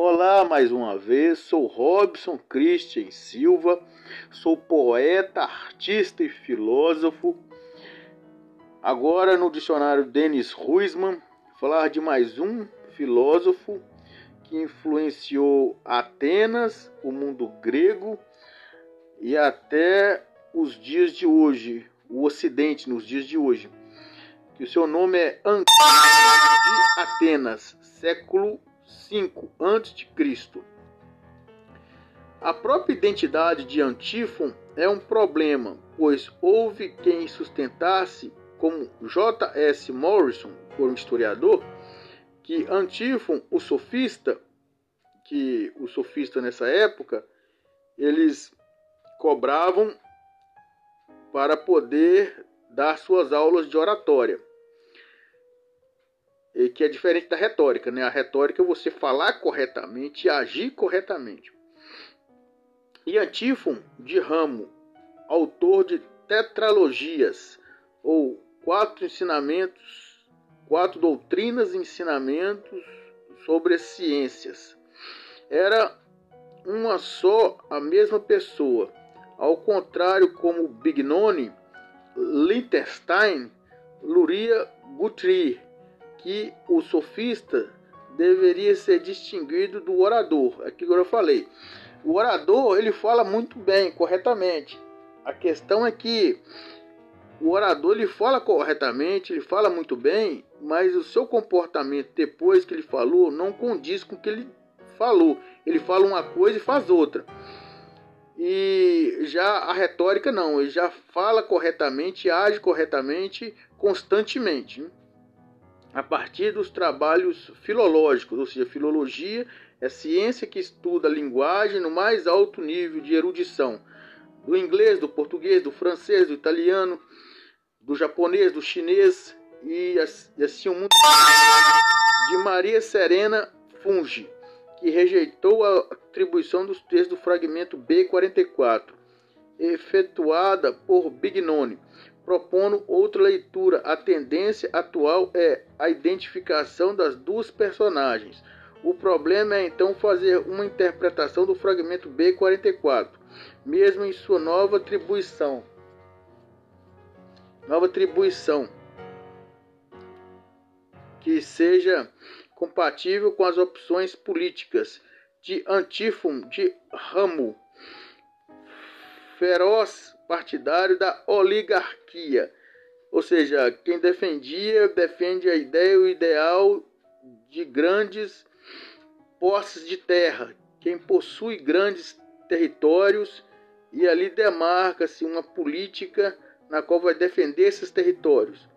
Olá mais uma vez, sou Robson Christian Silva, sou poeta, artista e filósofo. Agora no dicionário Denis Ruisman, falar de mais um filósofo que influenciou Atenas, o mundo grego e até os dias de hoje, o Ocidente nos dias de hoje. Que o seu nome é Antíoco de Atenas, século 5 a.C. A própria identidade de Antífon é um problema, pois houve quem sustentasse, como J.S. Morrison, por um historiador, que Antífon, o sofista, que o sofista nessa época, eles cobravam para poder dar suas aulas de oratória que é diferente da retórica, né? A retórica é você falar corretamente e agir corretamente. E Antífon de Ramo, autor de tetralogias ou quatro ensinamentos, quatro doutrinas e ensinamentos sobre as ciências. Era uma só a mesma pessoa. Ao contrário, como Bignone, Liechtenstein, Luria Guthrie que o sofista deveria ser distinguido do orador. Aqui agora eu falei. O orador ele fala muito bem, corretamente. A questão é que o orador ele fala corretamente, ele fala muito bem, mas o seu comportamento depois que ele falou não condiz com o que ele falou. Ele fala uma coisa e faz outra. E já a retórica não, ele já fala corretamente, age corretamente, constantemente. Né? A partir dos trabalhos filológicos, ou seja, filologia é ciência que estuda a linguagem no mais alto nível de erudição, do inglês, do português, do francês, do italiano, do japonês, do chinês e, assim um mundo de Maria Serena Fungi, que rejeitou a atribuição dos textos do fragmento B44, efetuada por Bignone propondo outra leitura. A tendência atual é a identificação das duas personagens. O problema é então fazer uma interpretação do fragmento B44, mesmo em sua nova atribuição. Nova atribuição que seja compatível com as opções políticas de Antífon de Ramo, feroz partidário da oligarquia. Ou seja, quem defendia, defende a ideia, o ideal de grandes posses de terra. Quem possui grandes territórios e ali demarca-se uma política na qual vai defender esses territórios,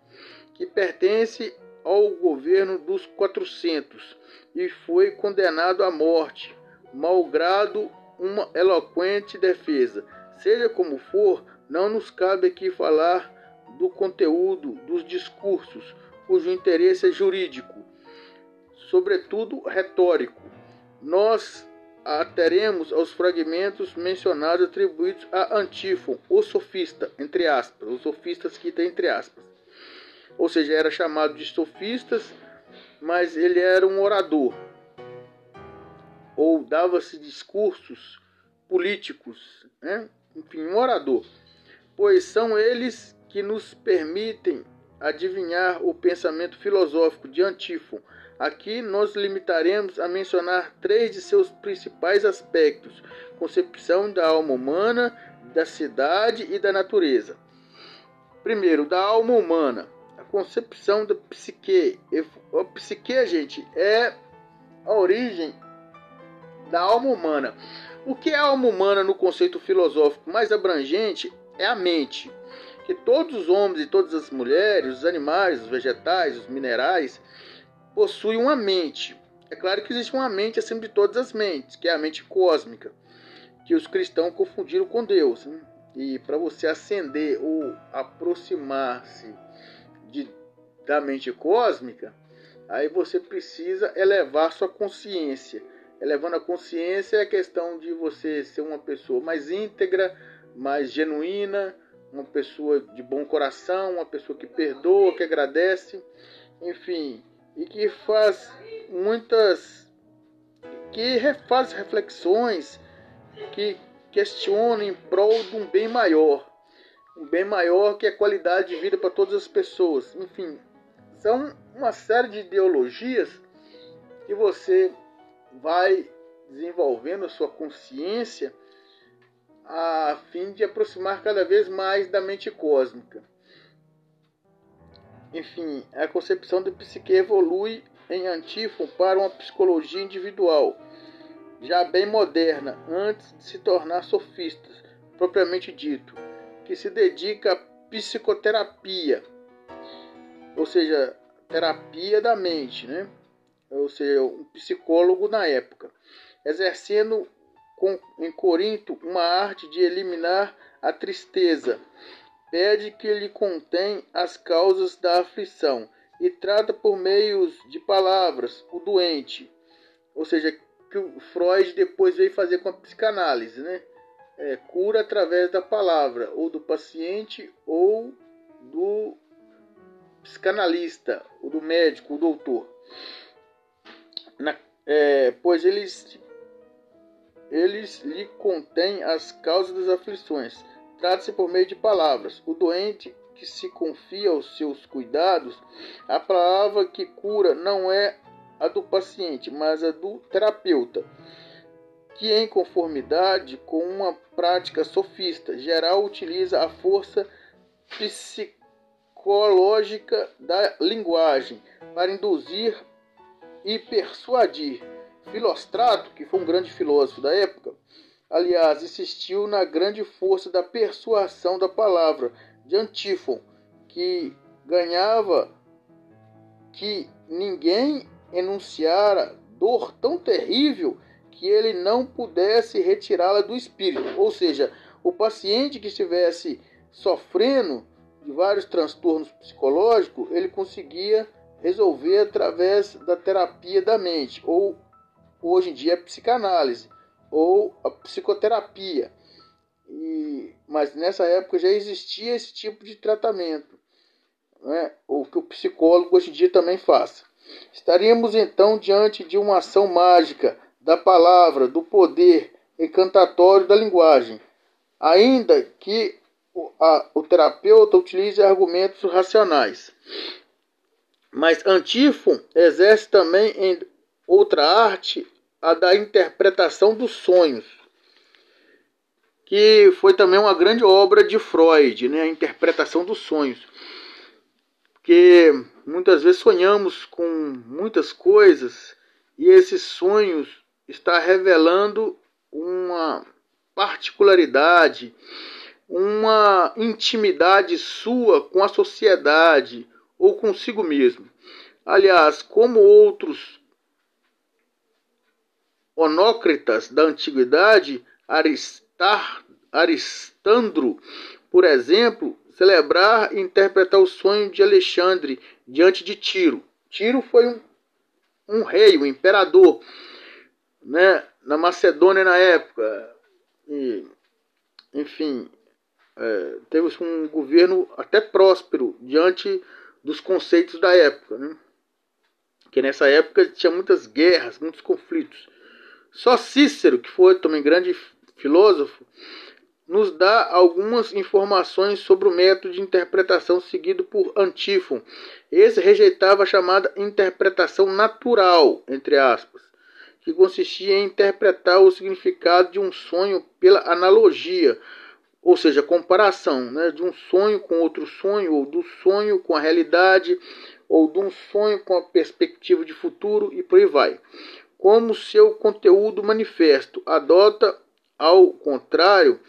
que pertence ao governo dos 400 e foi condenado à morte, malgrado uma eloquente defesa Seja como for, não nos cabe aqui falar do conteúdo dos discursos, cujo interesse é jurídico, sobretudo retórico. Nós ateremos aos fragmentos mencionados atribuídos a Antífon, o sofista, entre aspas, os sofistas que tem entre aspas. Ou seja, era chamado de sofistas, mas ele era um orador, ou dava-se discursos políticos, né? Enfim, um orador, pois são eles que nos permitem adivinhar o pensamento filosófico de Antífon. Aqui nós limitaremos a mencionar três de seus principais aspectos: concepção da alma humana, da cidade e da natureza. Primeiro, da alma humana, a concepção da psique. A psique, gente, é a origem da alma humana. O que é alma humana no conceito filosófico mais abrangente é a mente, que todos os homens e todas as mulheres, os animais, os vegetais, os minerais, possuem uma mente. É claro que existe uma mente acima de todas as mentes, que é a mente cósmica, que os cristãos confundiram com Deus. Né? E para você ascender ou aproximar-se da mente cósmica, aí você precisa elevar sua consciência elevando a consciência é a questão de você ser uma pessoa mais íntegra, mais genuína, uma pessoa de bom coração, uma pessoa que perdoa, que agradece, enfim, e que faz muitas que faz reflexões que questionam em prol de um bem maior. Um bem maior que é qualidade de vida para todas as pessoas. Enfim, são uma série de ideologias que você vai desenvolvendo sua consciência a fim de aproximar cada vez mais da mente cósmica. Enfim, a concepção do psique evolui em Antífon para uma psicologia individual, já bem moderna, antes de se tornar sofista, propriamente dito, que se dedica à psicoterapia, ou seja, terapia da mente, né? Ou seja, um psicólogo na época, exercendo com, em Corinto uma arte de eliminar a tristeza. Pede que lhe contém as causas da aflição e trata por meios de palavras o doente. Ou seja, que o Freud depois veio fazer com a psicanálise, né? É, cura através da palavra, ou do paciente, ou do psicanalista, ou do médico, o doutor. Na, é, pois eles, eles lhe contêm as causas das aflições. Trata-se por meio de palavras. O doente que se confia aos seus cuidados, a palavra que cura não é a do paciente, mas a do terapeuta, que em conformidade com uma prática sofista geral utiliza a força psicológica da linguagem para induzir e persuadir. Filostrato, que foi um grande filósofo da época, aliás, insistiu na grande força da persuasão da palavra, de Antífon, que ganhava que ninguém enunciara dor tão terrível que ele não pudesse retirá-la do espírito. Ou seja, o paciente que estivesse sofrendo de vários transtornos psicológicos, ele conseguia resolver através da terapia da mente, ou hoje em dia a psicanálise, ou a psicoterapia. E, mas nessa época já existia esse tipo de tratamento, né? o que o psicólogo hoje em dia também faz. Estaríamos então diante de uma ação mágica da palavra, do poder encantatório da linguagem, ainda que o, a, o terapeuta utilize argumentos racionais. Mas Antífon exerce também em outra arte a da interpretação dos sonhos que foi também uma grande obra de Freud, né? a interpretação dos sonhos. Porque muitas vezes sonhamos com muitas coisas e esses sonhos está revelando uma particularidade, uma intimidade sua com a sociedade ou consigo mesmo. Aliás, como outros onócritas da antiguidade, Aristar Aristandro, por exemplo, celebrar e interpretar o sonho de Alexandre diante de Tiro. Tiro foi um, um rei, um imperador, né, na Macedônia na época. E, enfim, é, teve um governo até próspero diante dos conceitos da época, né? que nessa época tinha muitas guerras, muitos conflitos. Só Cícero, que foi também grande filósofo, nos dá algumas informações sobre o método de interpretação seguido por Antífon. Esse rejeitava a chamada interpretação natural, entre aspas, que consistia em interpretar o significado de um sonho pela analogia, ou seja, comparação né, de um sonho com outro sonho, ou do sonho com a realidade, ou de um sonho com a perspectiva de futuro e por aí vai. Como seu conteúdo manifesto adota, ao contrário,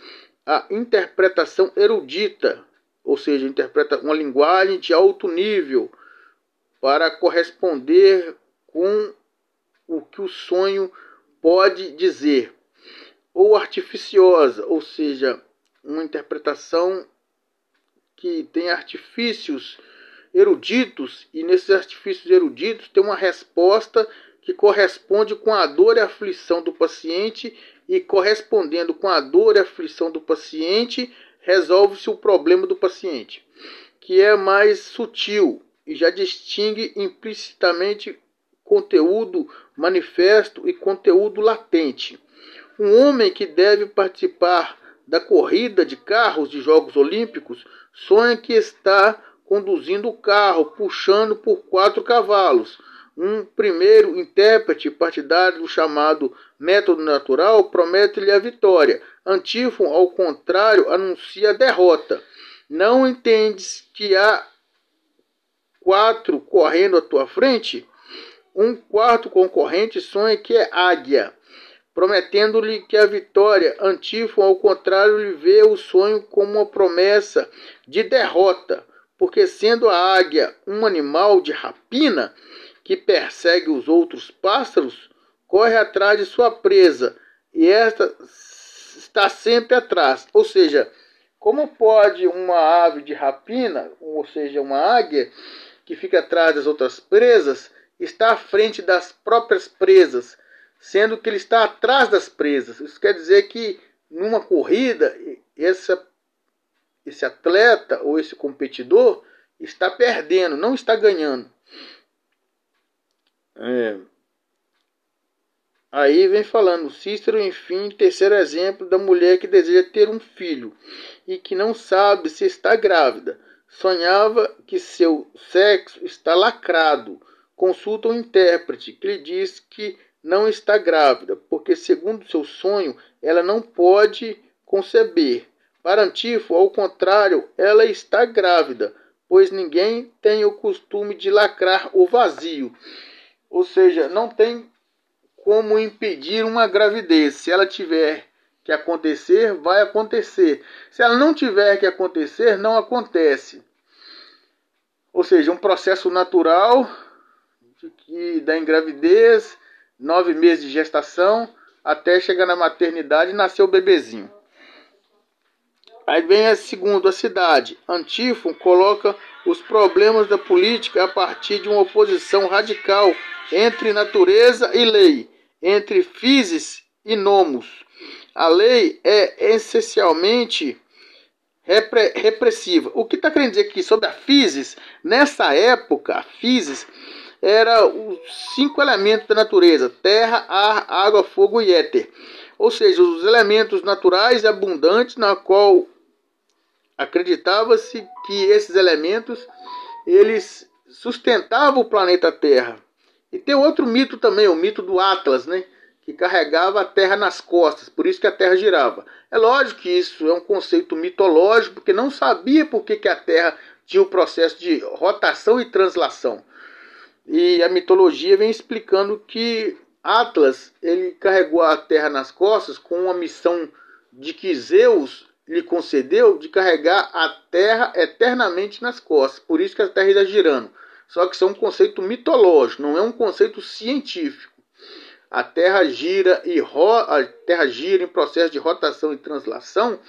a interpretação erudita, ou seja, interpreta uma linguagem de alto nível para corresponder com o que o sonho pode dizer, ou artificiosa, ou seja, uma interpretação que tem artifícios eruditos e nesses artifícios eruditos tem uma resposta que corresponde com a dor e aflição do paciente e correspondendo com a dor e aflição do paciente, resolve-se o problema do paciente, que é mais sutil e já distingue implicitamente conteúdo manifesto e conteúdo latente. Um homem que deve participar da corrida de carros de Jogos Olímpicos sonha que está conduzindo o carro, puxando por quatro cavalos. Um primeiro intérprete partidário do chamado método natural promete-lhe a vitória. Antífon, ao contrário, anuncia a derrota. Não entendes que há quatro correndo à tua frente? Um quarto concorrente sonha que é águia, prometendo-lhe que a vitória. Antífon, ao contrário, lhe vê o sonho como uma promessa de derrota, porque sendo a águia um animal de rapina que persegue os outros pássaros, corre atrás de sua presa e esta está sempre atrás. Ou seja, como pode uma ave de rapina, ou seja, uma águia, que fica atrás das outras presas, está à frente das próprias presas, sendo que ele está atrás das presas. Isso quer dizer que numa corrida, essa, esse atleta ou esse competidor está perdendo, não está ganhando. É. Aí vem falando Cícero, enfim, terceiro exemplo da mulher que deseja ter um filho e que não sabe se está grávida. Sonhava que seu sexo está lacrado. Consulta um intérprete que lhe diz que não está grávida, porque, segundo seu sonho, ela não pode conceber. Para Antifo, ao contrário, ela está grávida, pois ninguém tem o costume de lacrar o vazio. Ou seja, não tem como impedir uma gravidez. Se ela tiver que acontecer, vai acontecer. Se ela não tiver que acontecer, não acontece. Ou seja, um processo natural que da engravidez, nove meses de gestação, até chegar na maternidade nascer o bebezinho. Aí vem a segundo, a cidade. Antífon coloca os problemas da política a partir de uma oposição radical entre natureza e lei, entre physis e nomos. A lei é essencialmente repre repressiva. O que está querendo dizer aqui sobre a physis? Nessa época, a physis era os cinco elementos da natureza: terra, ar, água, fogo e éter. Ou seja, os elementos naturais e abundantes na qual acreditava-se que esses elementos eles sustentavam o planeta Terra. E tem outro mito também, o mito do Atlas, né? que carregava a Terra nas costas, por isso que a Terra girava. É lógico que isso é um conceito mitológico, porque não sabia por que, que a Terra tinha o processo de rotação e translação. E a mitologia vem explicando que Atlas ele carregou a Terra nas costas com uma missão de que Zeus lhe concedeu de carregar a Terra eternamente nas costas. Por isso que a Terra está girando. Só que isso é um conceito mitológico, não é um conceito científico. A Terra gira e ro a Terra gira em processo de rotação e translação,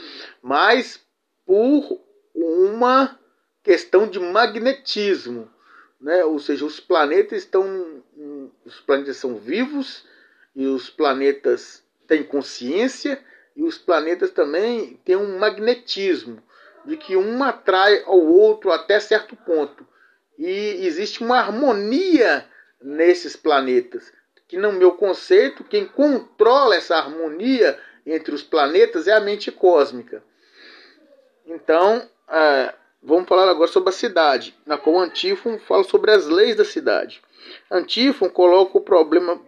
mas por uma questão de magnetismo, né? Ou seja, os planetas estão os planetas são vivos e os planetas têm consciência e os planetas também têm um magnetismo de que um atrai ao outro até certo ponto. E existe uma harmonia nesses planetas. Que, no meu conceito, quem controla essa harmonia entre os planetas é a mente cósmica. Então, é, vamos falar agora sobre a cidade, na qual Antífon fala sobre as leis da cidade. Antífon coloca o problema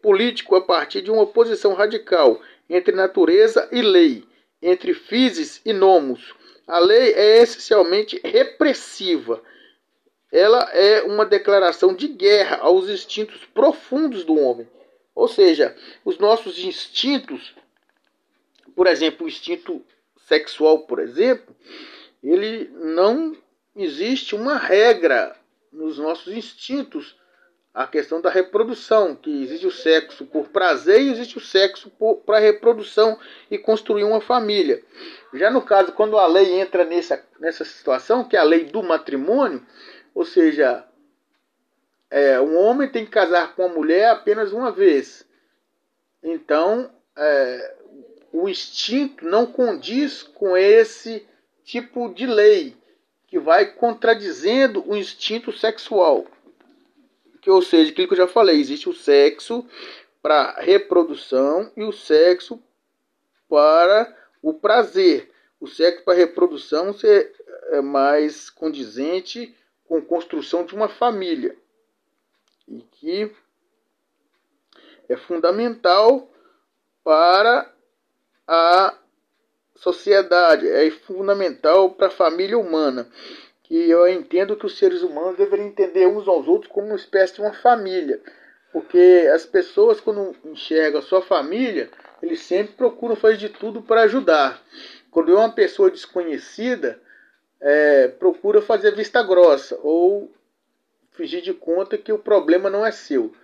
político a partir de uma oposição radical entre natureza e lei, entre physis e nomos. A lei é essencialmente repressiva ela é uma declaração de guerra aos instintos profundos do homem. Ou seja, os nossos instintos, por exemplo, o instinto sexual, por exemplo, ele não existe uma regra nos nossos instintos. A questão da reprodução, que existe o sexo por prazer e existe o sexo para reprodução e construir uma família. Já no caso, quando a lei entra nessa, nessa situação, que é a lei do matrimônio, ou seja, é, um homem tem que casar com a mulher apenas uma vez. Então, é, o instinto não condiz com esse tipo de lei que vai contradizendo o instinto sexual. que, ou seja, aquilo que eu já falei, existe o sexo para reprodução e o sexo para o prazer. O sexo para reprodução é mais condizente com a construção de uma família e que é fundamental para a sociedade, é fundamental para a família humana. Que eu entendo que os seres humanos deveriam entender uns aos outros como uma espécie de uma família. Porque as pessoas, quando enxergam a sua família, eles sempre procuram fazer de tudo para ajudar. Quando é uma pessoa desconhecida, é, procura fazer vista grossa ou fingir de conta que o problema não é seu.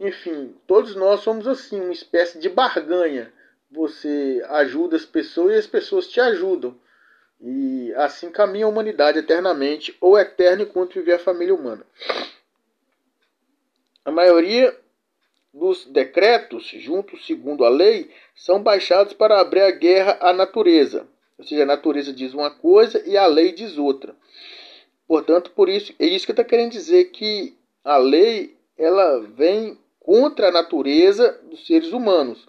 Enfim, todos nós somos assim, uma espécie de barganha você ajuda as pessoas e as pessoas te ajudam. E assim caminha a humanidade eternamente, ou eterna enquanto viver a família humana. A maioria dos decretos, juntos segundo a lei, são baixados para abrir a guerra à natureza. Ou seja, a natureza diz uma coisa e a lei diz outra. Portanto, por isso, é isso que está querendo dizer que a lei ela vem contra a natureza dos seres humanos.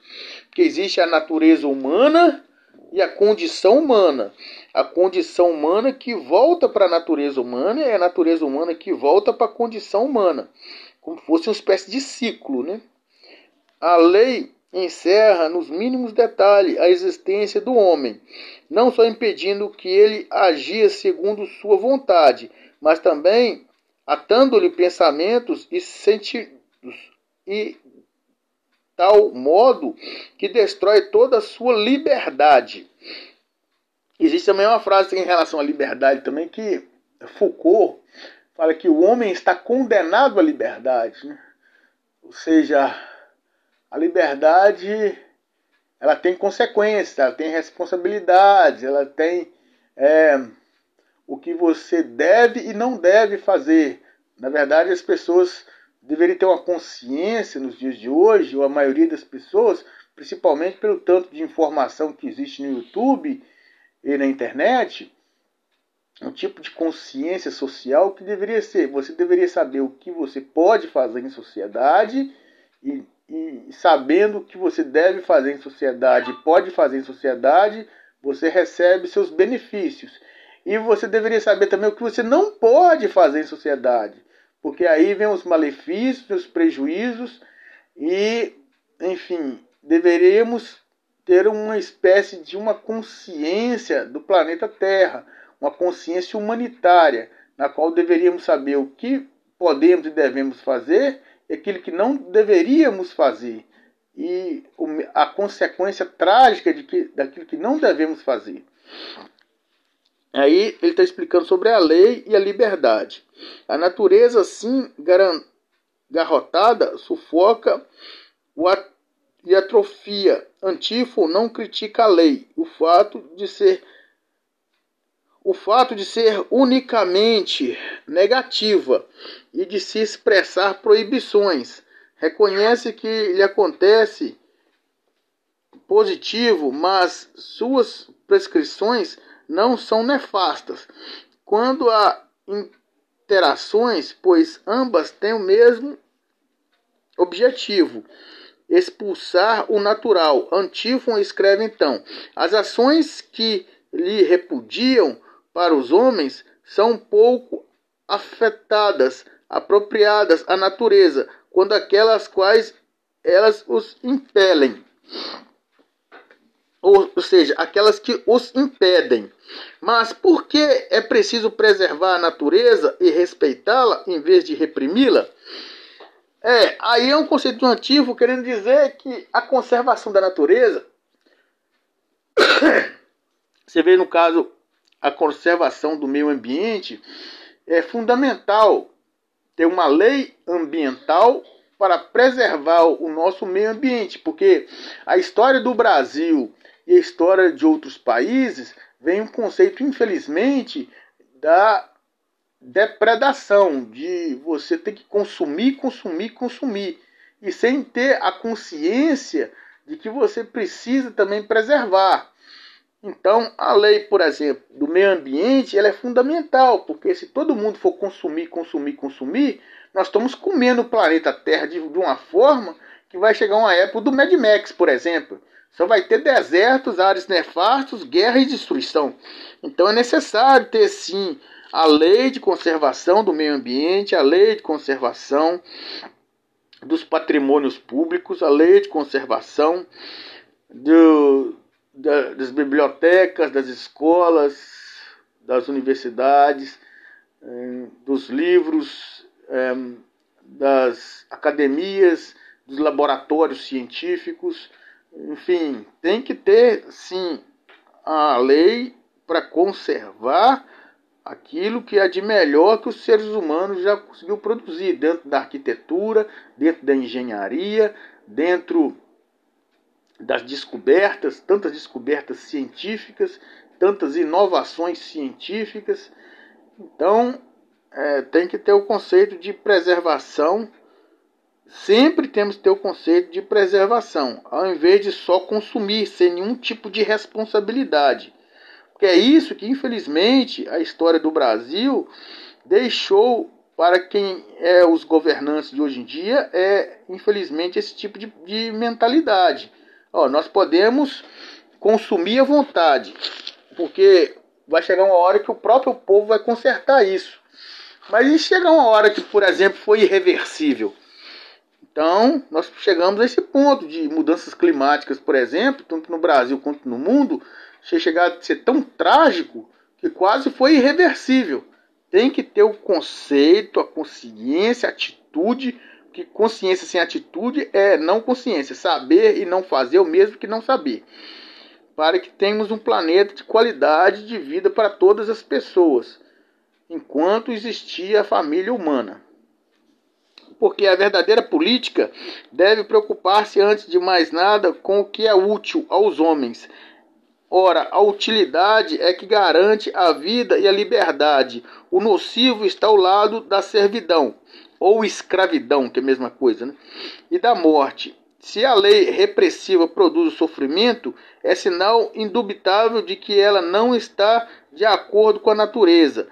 Porque existe a natureza humana e a condição humana. A condição humana que volta para a natureza humana e a natureza humana que volta para a condição humana. Como se fosse uma espécie de ciclo. Né? A lei encerra nos mínimos detalhes a existência do homem, não só impedindo que ele agia segundo sua vontade, mas também atando-lhe pensamentos e sentimentos e tal modo que destrói toda a sua liberdade. Existe também uma frase em relação à liberdade também que Foucault fala que o homem está condenado à liberdade, né? ou seja, a liberdade ela tem consequências, ela tem responsabilidades, ela tem é, o que você deve e não deve fazer. Na verdade, as pessoas deveria ter uma consciência nos dias de hoje, ou a maioria das pessoas, principalmente pelo tanto de informação que existe no YouTube e na internet, um tipo de consciência social que deveria ser. Você deveria saber o que você pode fazer em sociedade e, e sabendo o que você deve fazer em sociedade, pode fazer em sociedade, você recebe seus benefícios. E você deveria saber também o que você não pode fazer em sociedade porque aí vem os malefícios, os prejuízos e, enfim, deveríamos ter uma espécie de uma consciência do planeta Terra, uma consciência humanitária, na qual deveríamos saber o que podemos e devemos fazer e aquilo que não deveríamos fazer e a consequência trágica de que, daquilo que não devemos fazer. Aí ele está explicando sobre a lei e a liberdade. A natureza, assim, garrotada, sufoca e atrofia. Antífo não critica a lei. O fato de ser o fato de ser unicamente negativa e de se expressar proibições. Reconhece que lhe acontece positivo, mas suas prescrições não são nefastas. Quando há interações, pois ambas têm o mesmo objetivo, expulsar o natural. Antífon escreve então: as ações que lhe repudiam para os homens são pouco afetadas, apropriadas à natureza, quando aquelas quais elas os impelem ou, ou seja, aquelas que os impedem. Mas por que é preciso preservar a natureza e respeitá-la em vez de reprimi-la? É, aí é um conceito antigo querendo dizer que a conservação da natureza, você vê no caso a conservação do meio ambiente, é fundamental ter uma lei ambiental para preservar o nosso meio ambiente, porque a história do Brasil e a história de outros países, vem um conceito, infelizmente, da depredação, de você ter que consumir, consumir, consumir, e sem ter a consciência de que você precisa também preservar. Então, a lei, por exemplo, do meio ambiente, ela é fundamental, porque se todo mundo for consumir, consumir, consumir, nós estamos comendo o planeta Terra de, de uma forma que vai chegar uma época do Mad Max, por exemplo. Só vai ter desertos, áreas nefastos, guerra e destruição. Então é necessário ter sim a lei de conservação do meio ambiente, a lei de conservação dos patrimônios públicos, a lei de conservação do, da, das bibliotecas, das escolas, das universidades, eh, dos livros, eh, das academias, dos laboratórios científicos, enfim, tem que ter sim a lei para conservar aquilo que é de melhor que os seres humanos já conseguiu produzir dentro da arquitetura, dentro da engenharia, dentro das descobertas, tantas descobertas científicas, tantas inovações científicas. Então, é, tem que ter o conceito de preservação. Sempre temos que ter o conceito de preservação, ao invés de só consumir sem nenhum tipo de responsabilidade. Porque é isso que, infelizmente, a história do Brasil deixou para quem é os governantes de hoje em dia, é, infelizmente, esse tipo de, de mentalidade Ó, nós podemos consumir à vontade, porque vai chegar uma hora que o próprio povo vai consertar isso. Mas e chegar uma hora que, por exemplo, foi irreversível? Então, nós chegamos a esse ponto de mudanças climáticas, por exemplo, tanto no Brasil quanto no mundo, chegar a ser tão trágico que quase foi irreversível. Tem que ter o conceito, a consciência, a atitude que consciência sem atitude é não consciência, saber e não fazer o mesmo que não saber. Para que tenhamos um planeta de qualidade de vida para todas as pessoas, enquanto existir a família humana. Porque a verdadeira política deve preocupar-se antes de mais nada com o que é útil aos homens. Ora, a utilidade é que garante a vida e a liberdade. O nocivo está ao lado da servidão ou escravidão, que é a mesma coisa, né? e da morte. Se a lei repressiva produz o sofrimento, é sinal indubitável de que ela não está de acordo com a natureza,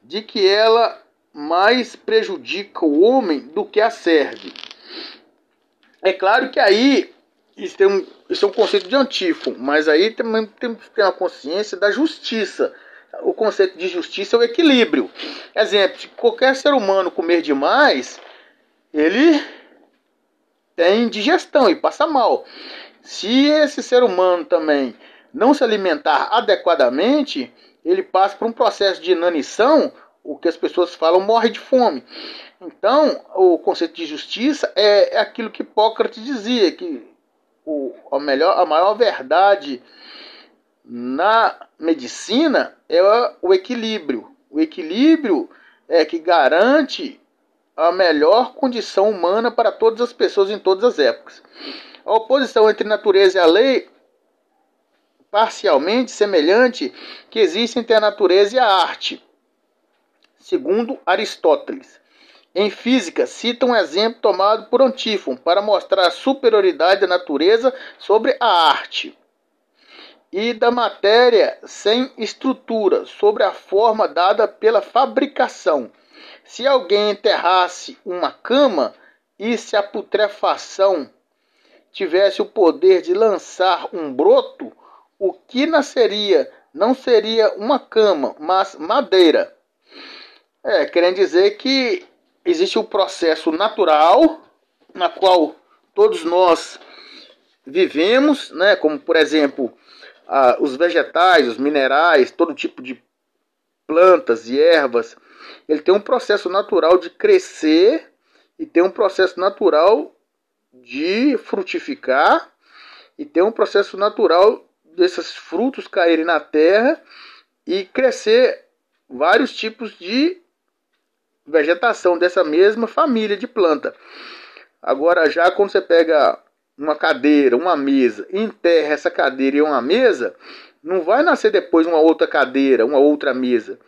de que ela mais prejudica o homem do que a serve. É claro que aí isso, tem um, isso é um conceito de antífono, mas aí também temos que ter a consciência da justiça o conceito de justiça é o equilíbrio. Exemplo, se qualquer ser humano comer demais, ele tem digestão e passa mal. Se esse ser humano também não se alimentar adequadamente, ele passa por um processo de inanição, o que as pessoas falam, morre de fome. Então, o conceito de justiça é, é aquilo que Hipócrates dizia, que o, a, melhor, a maior verdade na medicina é o equilíbrio. O equilíbrio é que garante a melhor condição humana para todas as pessoas em todas as épocas. A oposição entre natureza e a lei parcialmente semelhante que existe entre a natureza e a arte, segundo Aristóteles. Em física, cita um exemplo tomado por Antífon para mostrar a superioridade da natureza sobre a arte e da matéria sem estrutura, sobre a forma dada pela fabricação. Se alguém enterrasse uma cama e se a putrefação tivesse o poder de lançar um broto, o que nasceria não seria uma cama, mas madeira. É, querendo dizer que existe um processo natural na qual todos nós vivemos, né, como por exemplo ah, os vegetais, os minerais, todo tipo de plantas e ervas, ele tem um processo natural de crescer e tem um processo natural de frutificar e tem um processo natural desses frutos caírem na terra e crescer vários tipos de vegetação dessa mesma família de planta. Agora já quando você pega uma cadeira, uma mesa, enterra essa cadeira e uma mesa, não vai nascer depois uma outra cadeira, uma outra mesa,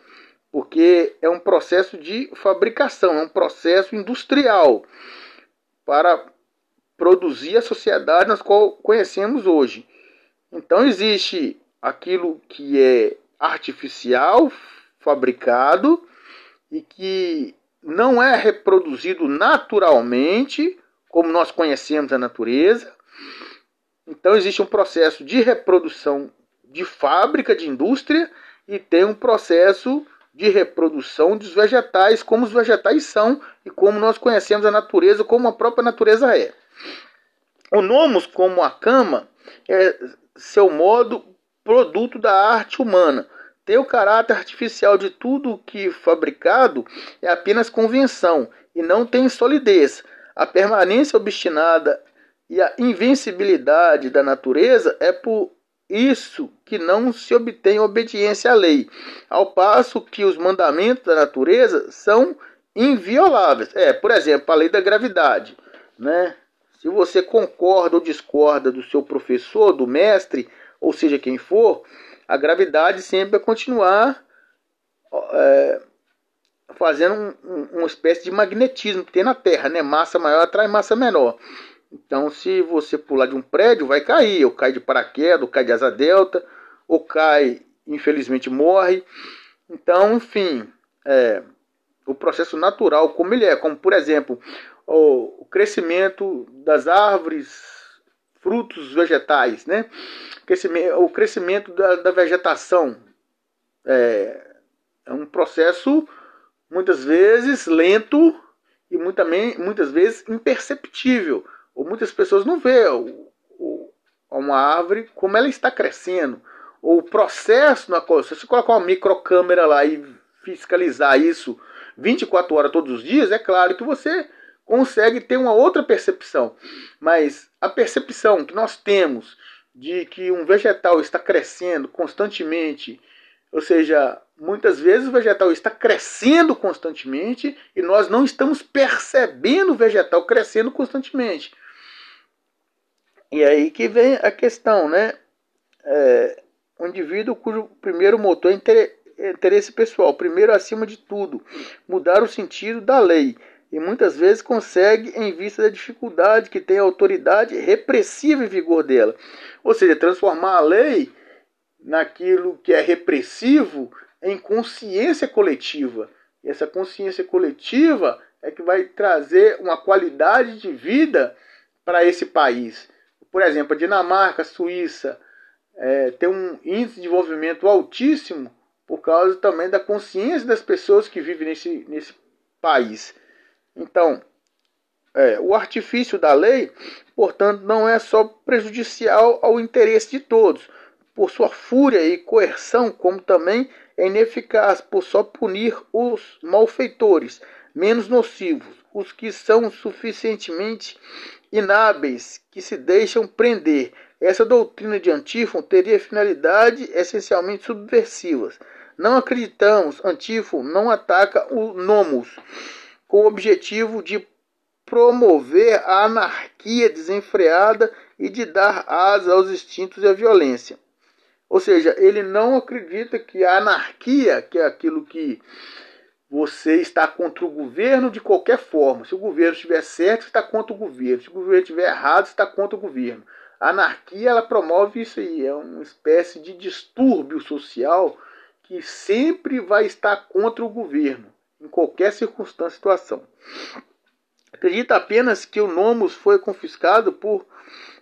porque é um processo de fabricação, é um processo industrial para produzir a sociedade nas qual conhecemos hoje. Então existe aquilo que é artificial, fabricado e que não é reproduzido naturalmente, como nós conhecemos a natureza. Então existe um processo de reprodução de fábrica, de indústria, e tem um processo de reprodução dos vegetais, como os vegetais são e como nós conhecemos a natureza, como a própria natureza é. O nomos, como a cama, é seu modo produto da arte humana. Tem o caráter artificial de tudo que fabricado é apenas convenção e não tem solidez. A permanência obstinada e a invencibilidade da natureza é por isso que não se obtém obediência à lei, ao passo que os mandamentos da natureza são invioláveis. É, por exemplo, a lei da gravidade, né? Se você concorda ou discorda do seu professor, do mestre, ou seja, quem for, a gravidade sempre vai continuar é, fazendo um, uma espécie de magnetismo que tem na Terra, né? Massa maior atrai massa menor. Então, se você pular de um prédio, vai cair, ou cai de paraquedas, ou cai de asa delta, ou cai, infelizmente, morre. Então, enfim, é, o processo natural, como ele é, como por exemplo, o, o crescimento das árvores, frutos vegetais, né? O crescimento da, da vegetação. É, é um processo muitas vezes lento e muita, muitas vezes imperceptível. Ou muitas pessoas não o, uma árvore como ela está crescendo, ou o processo na qual, se você colocar uma microcâmera lá e fiscalizar isso 24 horas todos os dias, é claro que você consegue ter uma outra percepção. Mas a percepção que nós temos de que um vegetal está crescendo constantemente, ou seja, muitas vezes o vegetal está crescendo constantemente e nós não estamos percebendo o vegetal crescendo constantemente. E aí que vem a questão, né? É, um indivíduo cujo primeiro motor é interesse pessoal, primeiro acima de tudo, mudar o sentido da lei. E muitas vezes consegue em vista da dificuldade que tem a autoridade repressiva em vigor dela. Ou seja, transformar a lei naquilo que é repressivo em consciência coletiva. E essa consciência coletiva é que vai trazer uma qualidade de vida para esse país. Por exemplo, a Dinamarca, a Suíça é, tem um índice de desenvolvimento altíssimo por causa também da consciência das pessoas que vivem nesse, nesse país. Então, é, o artifício da lei, portanto, não é só prejudicial ao interesse de todos, por sua fúria e coerção, como também é ineficaz por só punir os malfeitores, menos nocivos, os que são suficientemente inábeis que se deixam prender. Essa doutrina de Antífon teria finalidade essencialmente subversivas. Não acreditamos, Antífon não ataca o nomos com o objetivo de promover a anarquia desenfreada e de dar asa aos instintos e à violência. Ou seja, ele não acredita que a anarquia, que é aquilo que você está contra o governo de qualquer forma. Se o governo estiver certo, está contra o governo. Se o governo estiver errado, está contra o governo. A anarquia ela promove isso aí, é uma espécie de distúrbio social que sempre vai estar contra o governo, em qualquer circunstância situação. Acredita apenas que o Nomos foi confiscado por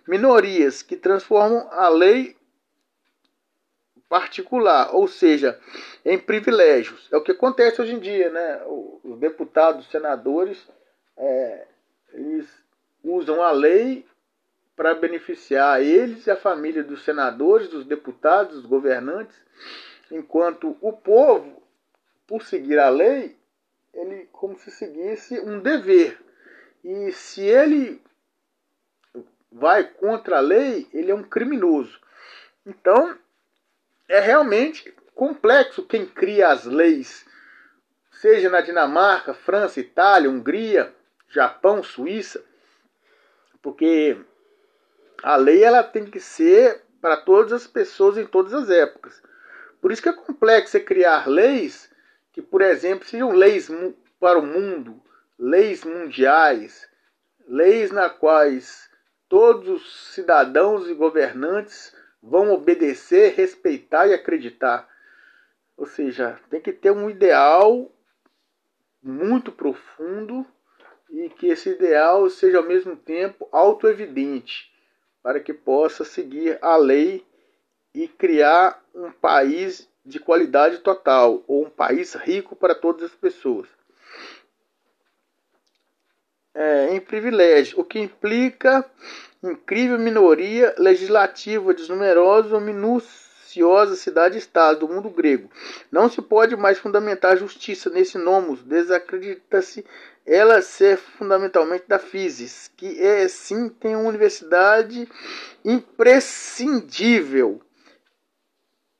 minorias que transformam a lei particular, ou seja, em privilégios. É o que acontece hoje em dia, né? Os deputados, os senadores, é, eles usam a lei para beneficiar eles e a família dos senadores, dos deputados, dos governantes, enquanto o povo, por seguir a lei, ele como se seguisse um dever. E se ele vai contra a lei, ele é um criminoso. Então, é realmente complexo quem cria as leis, seja na Dinamarca, França, Itália, Hungria, Japão, Suíça, porque a lei ela tem que ser para todas as pessoas em todas as épocas. Por isso que é complexo criar leis que, por exemplo, sejam leis para o mundo, leis mundiais, leis na quais todos os cidadãos e governantes vão obedecer, respeitar e acreditar. Ou seja, tem que ter um ideal muito profundo e que esse ideal seja ao mesmo tempo autoevidente, para que possa seguir a lei e criar um país de qualidade total ou um país rico para todas as pessoas. É, em privilégio, o que implica incrível minoria legislativa desnumerosa ou minuciosa cidade-estado do mundo grego. Não se pode mais fundamentar justiça nesse nomos, desacredita-se ela ser fundamentalmente da physis, que é sim tem uma universidade imprescindível,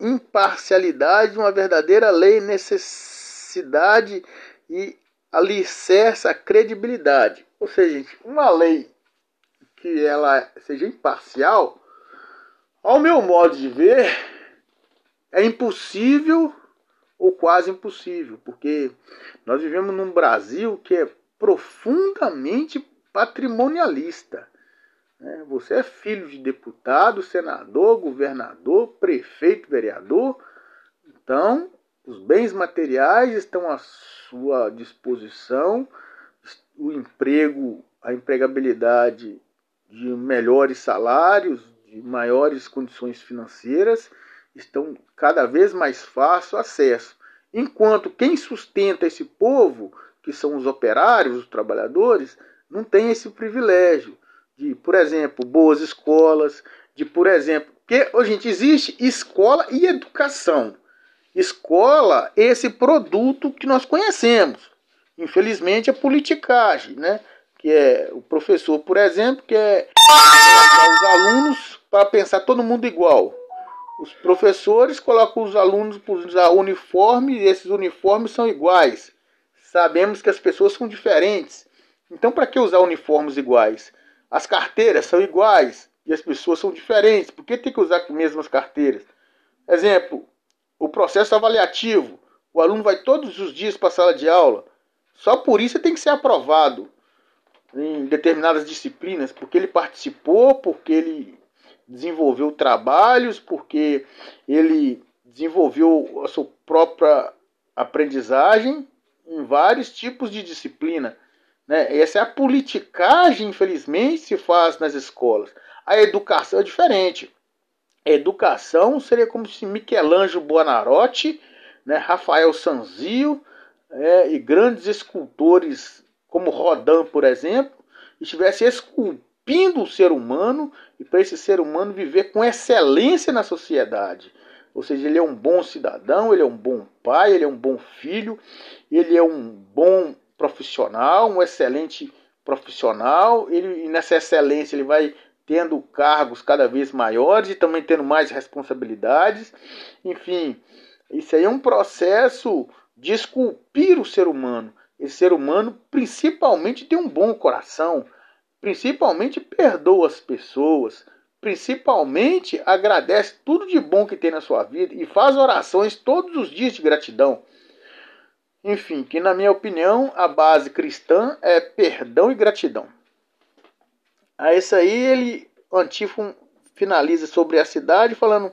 imparcialidade, uma verdadeira lei, necessidade e alicerça a credibilidade. Ou seja, uma lei que ela seja imparcial, ao meu modo de ver, é impossível ou quase impossível, porque nós vivemos num Brasil que é profundamente patrimonialista. Né? Você é filho de deputado, senador, governador, prefeito, vereador. Então, os bens materiais estão à sua disposição, o emprego, a empregabilidade de melhores salários, de maiores condições financeiras estão cada vez mais fácil acesso. Enquanto quem sustenta esse povo, que são os operários, os trabalhadores, não tem esse privilégio de, por exemplo, boas escolas, de, por exemplo, que hoje gente existe escola e educação. Escola esse produto que nós conhecemos. Infelizmente, a politicagem, né? Que é o professor, por exemplo, que é os alunos para pensar todo mundo igual. Os professores colocam os alunos para usar uniforme e esses uniformes são iguais. Sabemos que as pessoas são diferentes. Então, para que usar uniformes iguais? As carteiras são iguais e as pessoas são diferentes. Por que tem que usar as mesmas carteiras? Exemplo, o processo avaliativo. O aluno vai todos os dias para a sala de aula. Só por isso tem que ser aprovado em determinadas disciplinas, porque ele participou, porque ele desenvolveu trabalhos, porque ele desenvolveu a sua própria aprendizagem em vários tipos de disciplina. Né? Essa é a politicagem, infelizmente, se faz nas escolas. A educação é diferente. A educação seria como se Michelangelo Buonarroti, né, Rafael Sanzio é, e grandes escultores como Rodin, por exemplo, estivessem esculpindo o ser humano e para esse ser humano viver com excelência na sociedade. Ou seja, ele é um bom cidadão, ele é um bom pai, ele é um bom filho, ele é um bom profissional, um excelente profissional. Ele, e nessa excelência ele vai tendo cargos cada vez maiores e também tendo mais responsabilidades. Enfim, isso aí é um processo de esculpir o ser humano. Esse ser humano principalmente tem um bom coração, principalmente perdoa as pessoas, principalmente agradece tudo de bom que tem na sua vida e faz orações todos os dias de gratidão. Enfim, que na minha opinião a base cristã é perdão e gratidão. A isso aí ele, Antífon finaliza sobre a cidade falando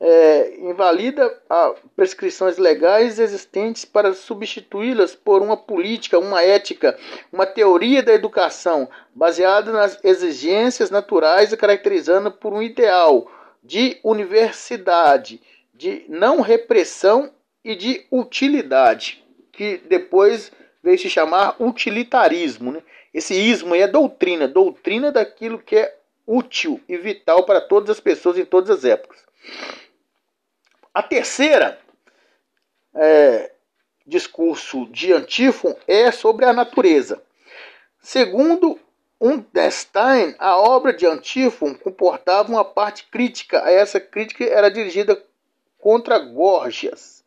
é, invalida a prescrições legais existentes para substituí-las por uma política, uma ética, uma teoria da educação baseada nas exigências naturais e caracterizando por um ideal de universidade, de não repressão e de utilidade, que depois veio se chamar utilitarismo. Né? Esse ismo é doutrina, doutrina daquilo que é útil e vital para todas as pessoas em todas as épocas. A terceira é, discurso de Antífon é sobre a natureza. Segundo Undestein, a obra de Antífon comportava uma parte crítica. Essa crítica era dirigida contra Gorgias.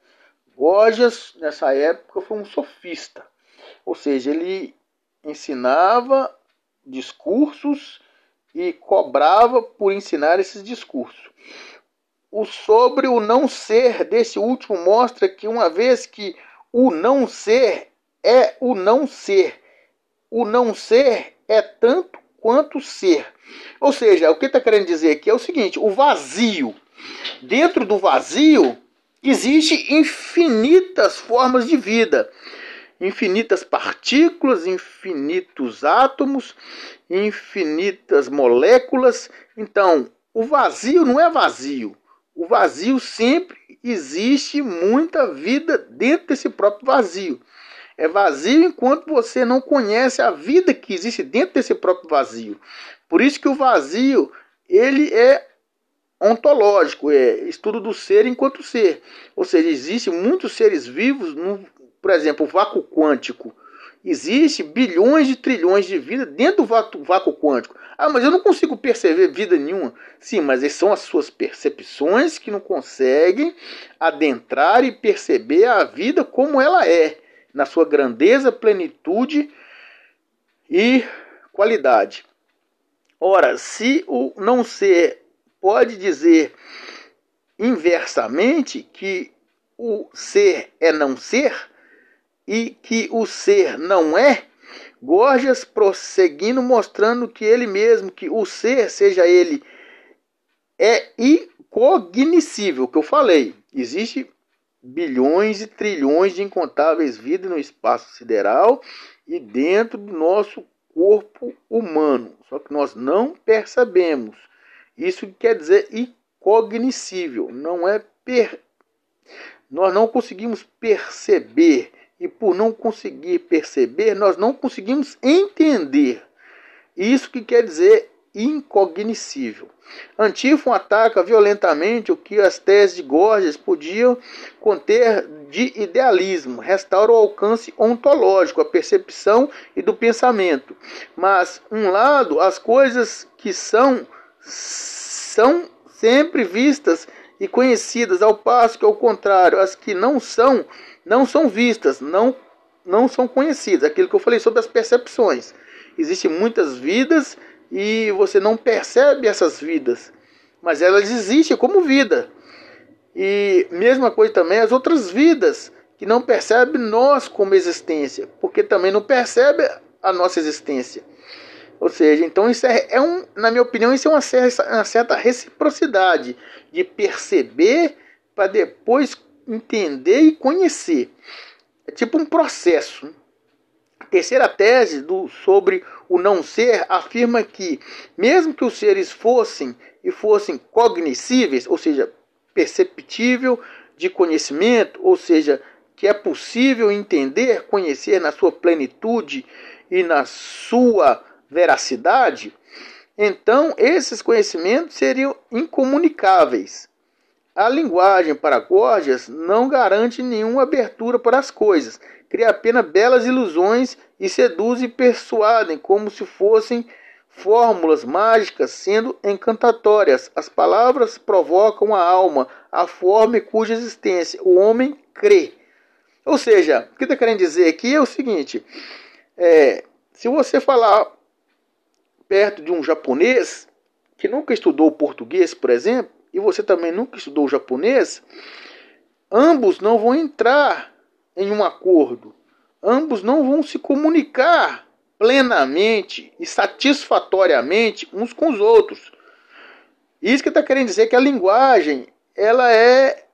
Gorgias, nessa época, foi um sofista. Ou seja, ele ensinava discursos e cobrava por ensinar esses discursos o sobre o não ser desse último mostra que uma vez que o não ser é o não ser, o não ser é tanto quanto ser. Ou seja, o que está querendo dizer aqui é o seguinte: o vazio. Dentro do vazio existe infinitas formas de vida. infinitas partículas, infinitos átomos, infinitas moléculas. Então, o vazio não é vazio. O vazio sempre existe muita vida dentro desse próprio vazio. É vazio enquanto você não conhece a vida que existe dentro desse próprio vazio. Por isso que o vazio ele é ontológico, é estudo do ser enquanto ser. Ou seja, existem muitos seres vivos, no, por exemplo, o vácuo quântico. Existe bilhões de trilhões de vida dentro do vácuo, vácuo quântico. Ah, mas eu não consigo perceber vida nenhuma. Sim, mas são as suas percepções que não conseguem adentrar e perceber a vida como ela é, na sua grandeza, plenitude e qualidade. Ora, se o não ser pode dizer inversamente que o ser é não ser e que o ser não é, Gorgias prosseguindo mostrando que ele mesmo, que o ser, seja ele, é incognoscível, que eu falei. Existe bilhões e trilhões de incontáveis vidas no espaço sideral e dentro do nosso corpo humano. Só que nós não percebemos. Isso quer dizer incognoscível, não é per... nós não conseguimos perceber e por não conseguir perceber, nós não conseguimos entender. Isso que quer dizer incognoscível. Antífon ataca violentamente o que as teses de Gorgias podiam conter de idealismo, restaura o alcance ontológico, a percepção e do pensamento. Mas, um lado, as coisas que são são sempre vistas e conhecidas, ao passo que, ao contrário, as que não são, não são vistas, não, não são conhecidas. Aquilo que eu falei sobre as percepções. Existem muitas vidas e você não percebe essas vidas, mas elas existem como vida. E mesma coisa também as outras vidas que não percebem nós como existência, porque também não percebe a nossa existência. Ou seja, então isso é, é um, na minha opinião, isso é uma certa, uma certa reciprocidade de perceber para depois entender e conhecer. É tipo um processo. A terceira tese do, sobre o não ser afirma que, mesmo que os seres fossem e fossem cognoscíveis, ou seja, perceptível de conhecimento, ou seja, que é possível entender, conhecer na sua plenitude e na sua veracidade, então esses conhecimentos seriam incomunicáveis. A linguagem para Gorgias não garante nenhuma abertura para as coisas, cria apenas belas ilusões e seduz e persuadem como se fossem fórmulas mágicas sendo encantatórias. As palavras provocam a alma, a forma cuja existência o homem crê. Ou seja, o que está querendo dizer aqui é o seguinte: é, se você falar perto de um japonês que nunca estudou português, por exemplo, e você também nunca estudou japonês, ambos não vão entrar em um acordo. Ambos não vão se comunicar plenamente e satisfatoriamente uns com os outros. Isso que está querendo dizer que a linguagem ela é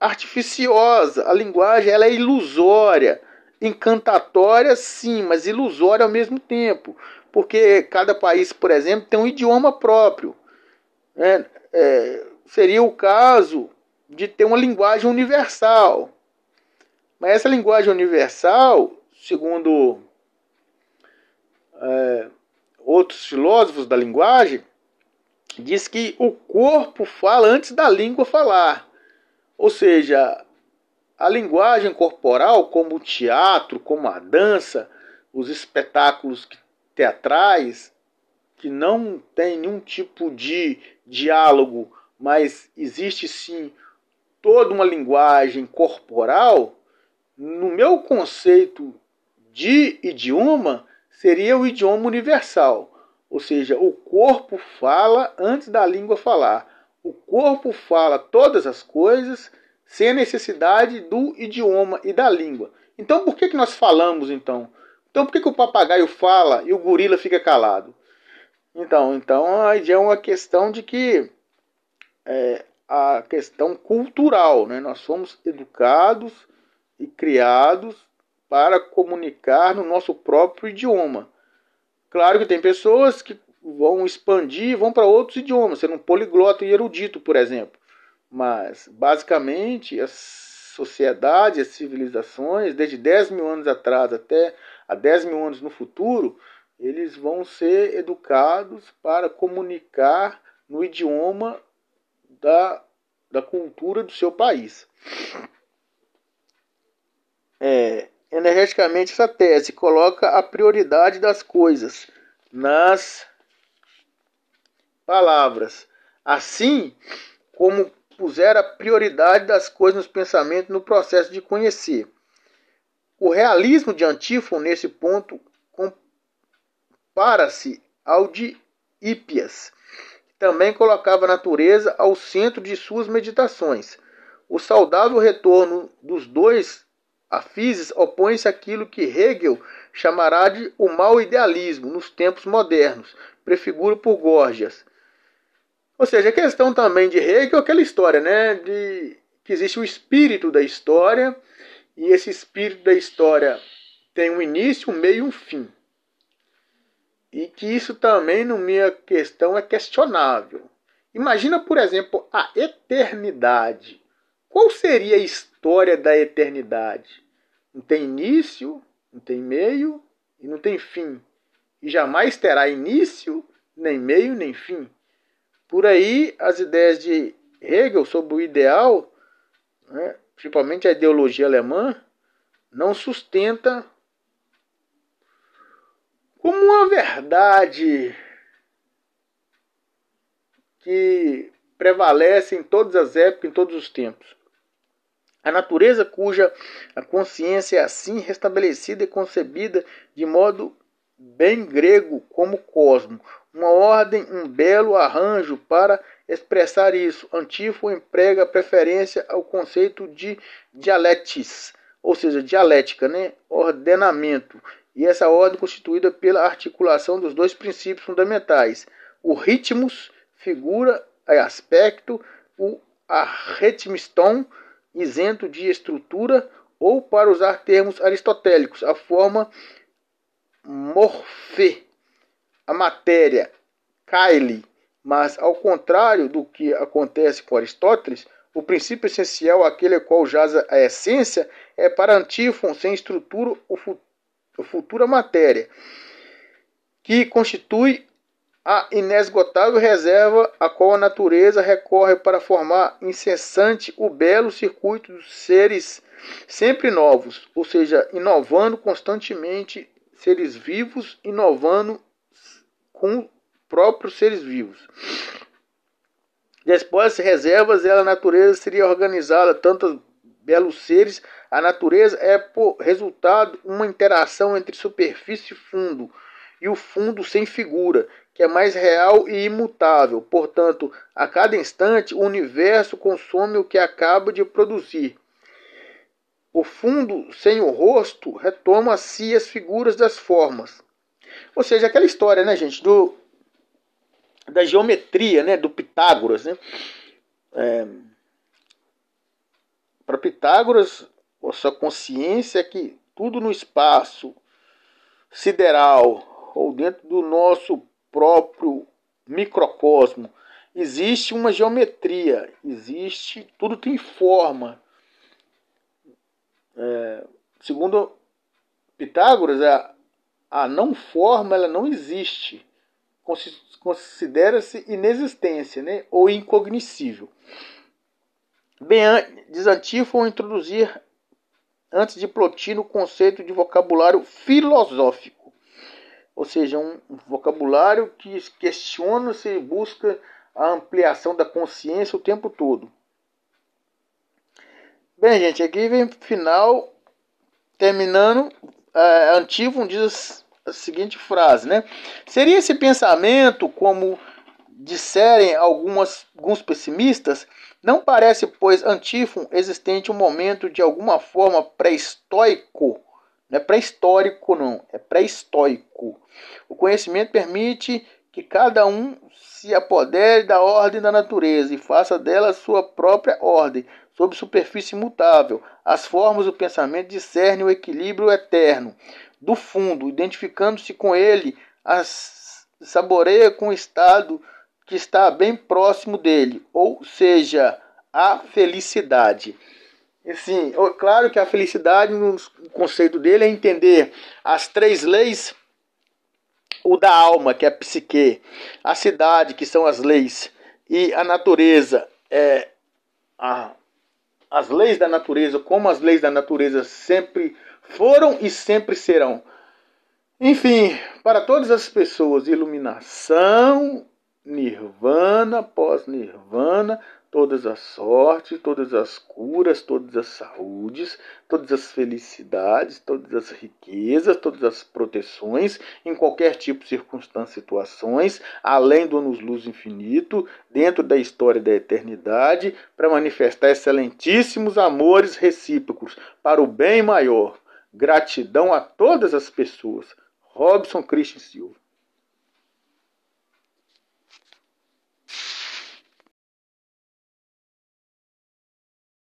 artificiosa, a linguagem ela é ilusória, encantatória sim, mas ilusória ao mesmo tempo porque cada país, por exemplo, tem um idioma próprio. É, é, seria o caso de ter uma linguagem universal. Mas essa linguagem universal, segundo é, outros filósofos da linguagem, diz que o corpo fala antes da língua falar. Ou seja, a linguagem corporal, como o teatro, como a dança, os espetáculos que teatrais que não tem nenhum tipo de diálogo, mas existe sim toda uma linguagem corporal, no meu conceito de idioma, seria o idioma universal. Ou seja, o corpo fala antes da língua falar. O corpo fala todas as coisas sem a necessidade do idioma e da língua. Então, por que, que nós falamos então? Então por que, que o papagaio fala e o gorila fica calado? Então, então aí é uma questão de que é, a questão cultural, né? Nós somos educados e criados para comunicar no nosso próprio idioma. Claro que tem pessoas que vão expandir, vão para outros idiomas, sendo um poliglota e erudito, por exemplo. Mas, basicamente, as sociedades, as civilizações, desde 10 mil anos atrás até a 10 mil anos no futuro, eles vão ser educados para comunicar no idioma da, da cultura do seu país. É, energeticamente, essa tese coloca a prioridade das coisas nas palavras, assim como puser a prioridade das coisas nos pensamentos no processo de conhecer. O realismo de Antífono, nesse ponto, compara-se ao de Hípias, que também colocava a natureza ao centro de suas meditações. O saudável retorno dos dois afizes opõe-se àquilo que Hegel chamará de o mau idealismo nos tempos modernos, prefigura por Gorgias. Ou seja, a questão também de Hegel é aquela história, né, de que existe o espírito da história e esse espírito da história tem um início, um meio e um fim. E que isso também, na minha questão, é questionável. Imagina, por exemplo, a eternidade. Qual seria a história da eternidade? Não tem início, não tem meio e não tem fim. E jamais terá início, nem meio, nem fim. Por aí, as ideias de Hegel sobre o ideal, né, principalmente a ideologia alemã, não sustenta como uma verdade que prevalece em todas as épocas, em todos os tempos. A natureza cuja a consciência é assim restabelecida e concebida de modo bem grego como cosmo, uma ordem, um belo arranjo para expressar isso. Antífo emprega preferência ao conceito de dialetis, ou seja, dialética, né? ordenamento, e essa ordem constituída pela articulação dos dois princípios fundamentais: o ritmos, figura e aspecto, o arritmiston, isento de estrutura, ou, para usar termos aristotélicos, a forma morfê, a matéria, kaili. Mas, ao contrário do que acontece com Aristóteles, o princípio essencial, aquele qual jaz a essência, é para Antífon, sem estrutura, o futuro a futura matéria, que constitui a inesgotável reserva a qual a natureza recorre para formar incessante o belo circuito dos seres sempre novos, ou seja, inovando constantemente seres vivos, inovando com próprios seres vivos. Depois reservas, ela, a natureza seria organizada tanto belos seres a natureza é, por resultado, uma interação entre superfície e fundo, e o fundo sem figura, que é mais real e imutável. Portanto, a cada instante, o universo consome o que acaba de produzir. O fundo sem o rosto retoma a si as figuras das formas. Ou seja, aquela história, né, gente, do da geometria, né, do Pitágoras, né? É, para Pitágoras, a sua consciência é que tudo no espaço sideral ou dentro do nosso próprio microcosmo existe uma geometria, existe, tudo tem forma. É, segundo Pitágoras, a, a não forma ela não existe. Considera-se inexistência né? ou incognoscível. Bem, diz Antífon introduzir antes de Plotino o conceito de vocabulário filosófico, ou seja, um vocabulário que questiona se busca a ampliação da consciência o tempo todo. Bem, gente, aqui vem final, terminando, uh, Antífon diz a seguinte frase, né? Seria esse pensamento, como disserem algumas, alguns pessimistas, não parece, pois, Antífon existente um momento de alguma forma pré-estoico? Não é pré-histórico, não, é pré-estoico. O conhecimento permite que cada um se apodere da ordem da natureza e faça dela sua própria ordem, sob superfície imutável. As formas do pensamento discernem o equilíbrio eterno do fundo, identificando-se com ele, as saboreia com o estado que está bem próximo dele, ou seja, a felicidade. Assim, claro que a felicidade, no conceito dele, é entender as três leis: o da alma, que é a psique, a cidade, que são as leis, e a natureza, é, a, as leis da natureza, como as leis da natureza sempre foram e sempre serão. Enfim, para todas as pessoas, iluminação, nirvana, pós-nirvana, todas as sortes, todas as curas, todas as saúdes, todas as felicidades, todas as riquezas, todas as proteções, em qualquer tipo de circunstância, situações, além do anos-luz infinito, dentro da história da eternidade, para manifestar excelentíssimos amores recíprocos para o bem maior. Gratidão a todas as pessoas. Robson Christian Silva.